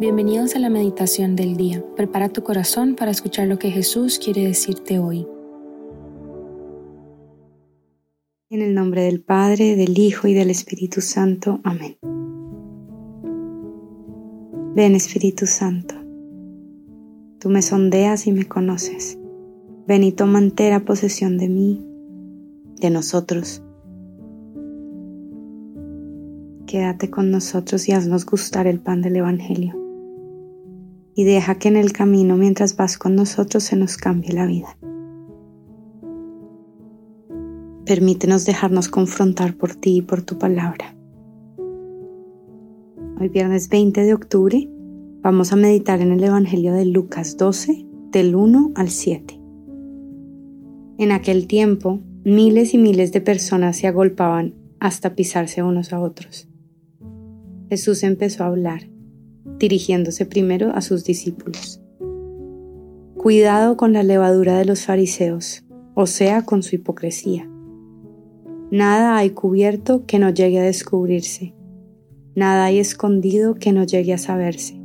Bienvenidos a la meditación del día. Prepara tu corazón para escuchar lo que Jesús quiere decirte hoy. En el nombre del Padre, del Hijo y del Espíritu Santo. Amén. Ven Espíritu Santo. Tú me sondeas y me conoces. Ven y toma entera posesión de mí, de nosotros quédate con nosotros y haznos gustar el pan del Evangelio. Y deja que en el camino mientras vas con nosotros se nos cambie la vida. Permítenos dejarnos confrontar por ti y por tu palabra. Hoy viernes 20 de octubre vamos a meditar en el Evangelio de Lucas 12, del 1 al 7. En aquel tiempo, miles y miles de personas se agolpaban hasta pisarse unos a otros. Jesús empezó a hablar, dirigiéndose primero a sus discípulos. Cuidado con la levadura de los fariseos, o sea, con su hipocresía. Nada hay cubierto que no llegue a descubrirse, nada hay escondido que no llegue a saberse.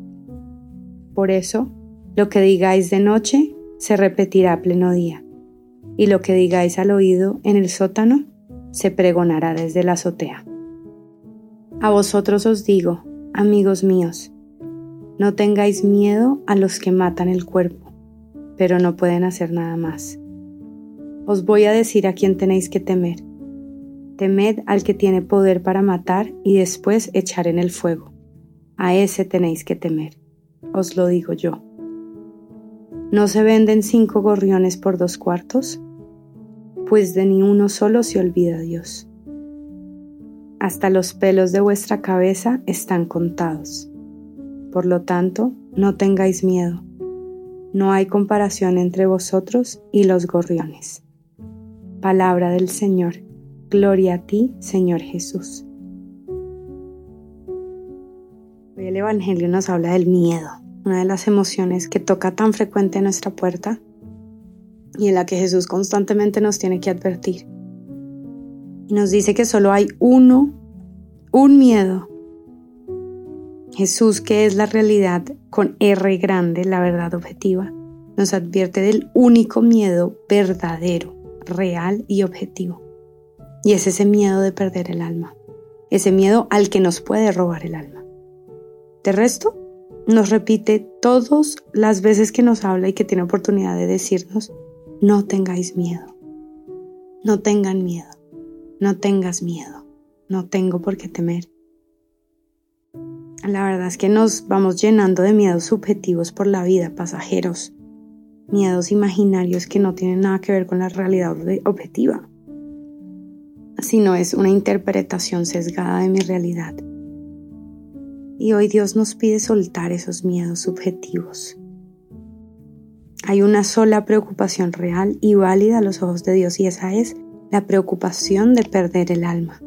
Por eso, lo que digáis de noche se repetirá a pleno día, y lo que digáis al oído en el sótano se pregonará desde la azotea. A vosotros os digo, amigos míos, no tengáis miedo a los que matan el cuerpo, pero no pueden hacer nada más. Os voy a decir a quién tenéis que temer. Temed al que tiene poder para matar y después echar en el fuego. A ese tenéis que temer. Os lo digo yo. ¿No se venden cinco gorriones por dos cuartos? Pues de ni uno solo se olvida Dios hasta los pelos de vuestra cabeza están contados. Por lo tanto, no tengáis miedo. No hay comparación entre vosotros y los gorriones. Palabra del Señor. Gloria a ti, Señor Jesús. Hoy el Evangelio nos habla del miedo, una de las emociones que toca tan frecuente a nuestra puerta y en la que Jesús constantemente nos tiene que advertir y nos dice que solo hay uno, un miedo. Jesús, que es la realidad con R grande, la verdad objetiva, nos advierte del único miedo verdadero, real y objetivo. Y es ese miedo de perder el alma, ese miedo al que nos puede robar el alma. De resto, nos repite todas las veces que nos habla y que tiene oportunidad de decirnos, no tengáis miedo, no tengan miedo. No tengas miedo, no tengo por qué temer. La verdad es que nos vamos llenando de miedos subjetivos por la vida, pasajeros, miedos imaginarios que no tienen nada que ver con la realidad objetiva, sino es una interpretación sesgada de mi realidad. Y hoy Dios nos pide soltar esos miedos subjetivos. Hay una sola preocupación real y válida a los ojos de Dios y esa es la preocupación de perder el alma.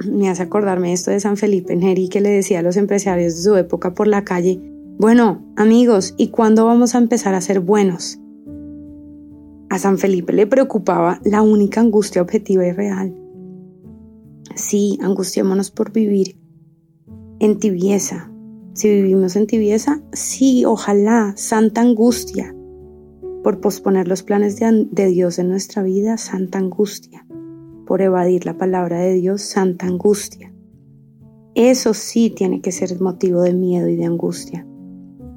Me hace acordarme esto de San Felipe Neri que le decía a los empresarios de su época por la calle, bueno, amigos, ¿y cuándo vamos a empezar a ser buenos? A San Felipe le preocupaba la única angustia objetiva y real. Sí, angustiémonos por vivir en tibieza. Si vivimos en tibieza, sí, ojalá, santa angustia por posponer los planes de, Dios en nuestra vida, santa angustia, por evadir la palabra de Dios, santa angustia. Eso sí tiene que ser motivo de miedo y de angustia,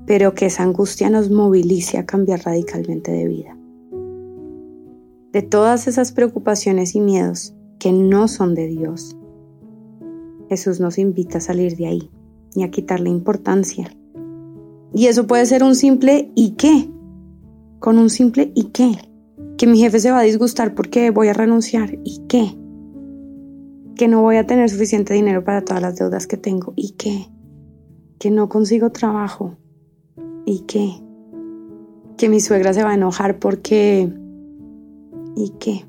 pero que esa angustia nos movilice a cambiar radicalmente de vida. De todas esas preocupaciones y miedos que no son de Dios, Jesús nos invita a salir de ahí y a quitarle importancia. Y eso puede ser un simple ¿y qué? con un simple ¿y qué? Que mi jefe se va a disgustar porque voy a renunciar ¿y qué? Que no voy a tener suficiente dinero para todas las deudas que tengo ¿y qué? Que no consigo trabajo ¿y qué? Que mi suegra se va a enojar porque ¿y qué?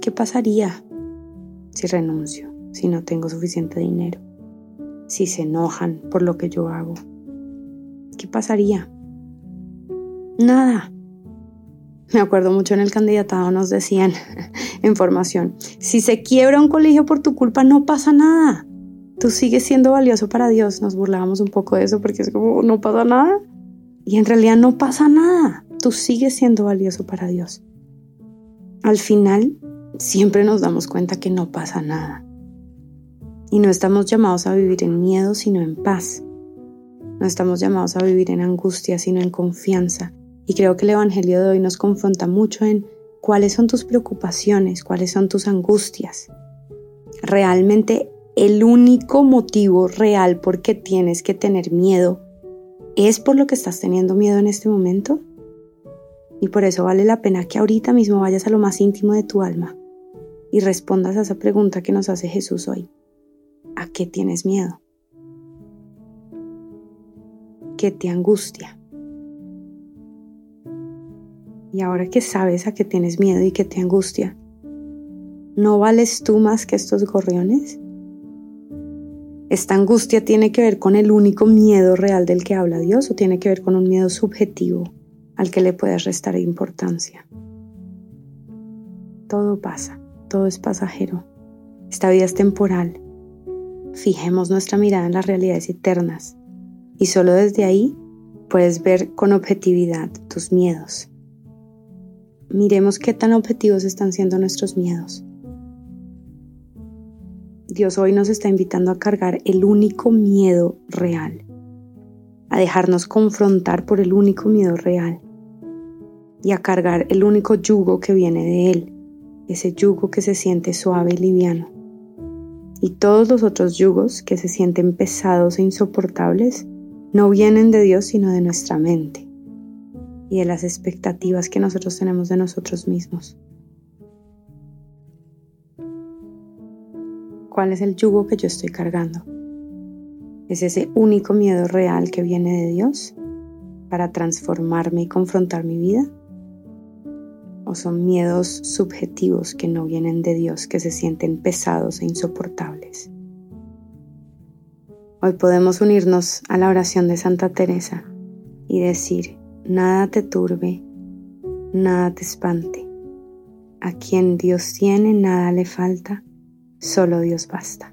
¿Qué pasaría si renuncio, si no tengo suficiente dinero? Si se enojan por lo que yo hago. ¿Qué pasaría? Nada. Me acuerdo mucho en el candidatado nos decían en formación, si se quiebra un colegio por tu culpa no pasa nada. Tú sigues siendo valioso para Dios. Nos burlábamos un poco de eso porque es como, no pasa nada. Y en realidad no pasa nada. Tú sigues siendo valioso para Dios. Al final, siempre nos damos cuenta que no pasa nada. Y no estamos llamados a vivir en miedo, sino en paz. No estamos llamados a vivir en angustia, sino en confianza. Y creo que el Evangelio de hoy nos confronta mucho en cuáles son tus preocupaciones, cuáles son tus angustias. Realmente el único motivo real por qué tienes que tener miedo es por lo que estás teniendo miedo en este momento. Y por eso vale la pena que ahorita mismo vayas a lo más íntimo de tu alma y respondas a esa pregunta que nos hace Jesús hoy. ¿A qué tienes miedo? ¿Qué te angustia? Y ahora que sabes a qué tienes miedo y qué te angustia, ¿no vales tú más que estos gorriones? ¿Esta angustia tiene que ver con el único miedo real del que habla Dios o tiene que ver con un miedo subjetivo al que le puedes restar importancia? Todo pasa, todo es pasajero. Esta vida es temporal. Fijemos nuestra mirada en las realidades eternas y solo desde ahí puedes ver con objetividad tus miedos. Miremos qué tan objetivos están siendo nuestros miedos. Dios hoy nos está invitando a cargar el único miedo real, a dejarnos confrontar por el único miedo real y a cargar el único yugo que viene de Él, ese yugo que se siente suave y liviano. Y todos los otros yugos que se sienten pesados e insoportables no vienen de Dios sino de nuestra mente y de las expectativas que nosotros tenemos de nosotros mismos. ¿Cuál es el yugo que yo estoy cargando? ¿Es ese único miedo real que viene de Dios para transformarme y confrontar mi vida? ¿O son miedos subjetivos que no vienen de Dios, que se sienten pesados e insoportables? Hoy podemos unirnos a la oración de Santa Teresa y decir, nada te turbe, nada te espante. A quien Dios tiene, nada le falta, solo Dios basta.